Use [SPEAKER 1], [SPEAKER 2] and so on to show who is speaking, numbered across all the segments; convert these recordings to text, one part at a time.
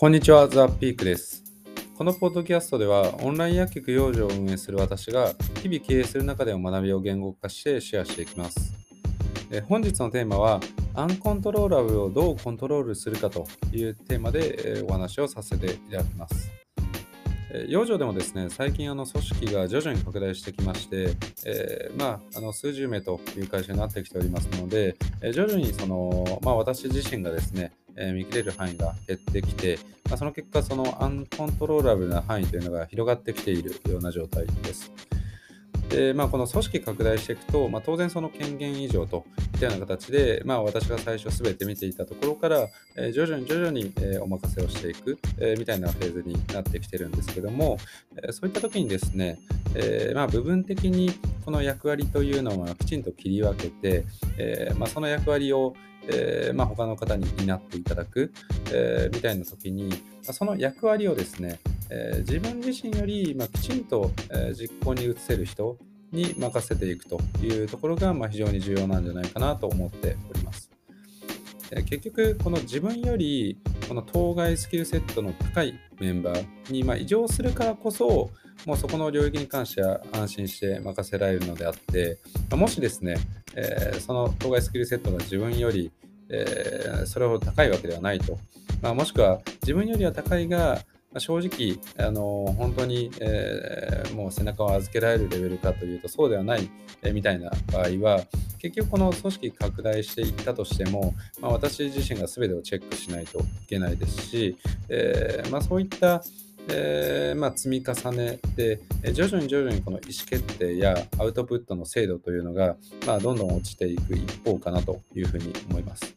[SPEAKER 1] こんにちは、ザ・ピークです。このポッドキャストでは、オンライン薬局養生を運営する私が、日々経営する中での学びを言語化してシェアしていきます。え本日のテーマは、アンコントローラブをどうコントロールするかというテーマでお話をさせていただきます。養生でもですね、最近あの組織が徐々に拡大してきまして、えーまあ、あの数十名という会社になってきておりますので、え徐々にその、まあ、私自身がですね、え見切れる範囲が減ってきて、まあ、その結果、そのアンコントローラブルな範囲というのが広がってきているような状態です。でまあ、この組織拡大していくと、まあ、当然その権限以上といったような形で、まあ、私が最初すべて見ていたところから、えー徐々に徐々に、えーお任せをしていく、えーみたいなフェーズになってきてるんですけども、えそういった時にですね、えまあ、部分的にこの役割というのはきちんと切り分けて、えまあ、その役割を、えーまあ、他の方に担っていただく、えーみたいな時に、まあその役割をですね、えー自分自身より、まあ、きちんと、えー実行に移せる人に任せていくというところが、まあ、非常に重要なんじゃないかなと思っております。えー結局、この自分よりこの当該スキルセットの高いメンバーに、まあ、異常するからこそ、もうそこの領域に関しては安心して任せられるのであって、まあもしですね、えーその当該スキルセットが自分より、えーそれほど高いわけではないと、まあ、もしくは自分よりは高いが、まあ正直、あの本当に、えーもう背中を預けられるレベルかというとそうではない、えーみたいな場合は結局この組織拡大していったとしても、まあ、私自身が全てをチェックしないといけないですし、えーまあ、そういったえーまあ、積み重ねで、徐々に徐々にこの意思決定やアウトプットの精度というのが、まあ、どんどん落ちていく一方かなというふうに思います。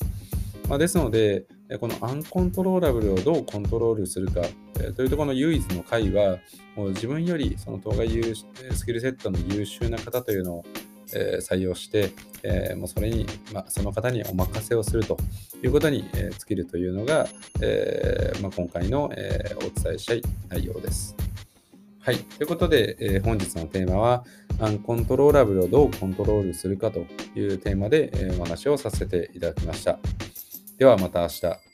[SPEAKER 1] まあ、ですので、このアンコントローラブルをどうコントロールするか、えというところの唯一の解は、もう自分よりその当該優スキルセットの優秀な方というのを、え採用して、えもうそれに、ま、その方にお任せをするということに、え尽きるというのが、えま、今回の、えお伝えしたい内容です。はい。ということで、えー本日のテーマは、アンコントローラブルをどうコントロールするかというテーマで、えーお話をさせていただきました。ではまた明日。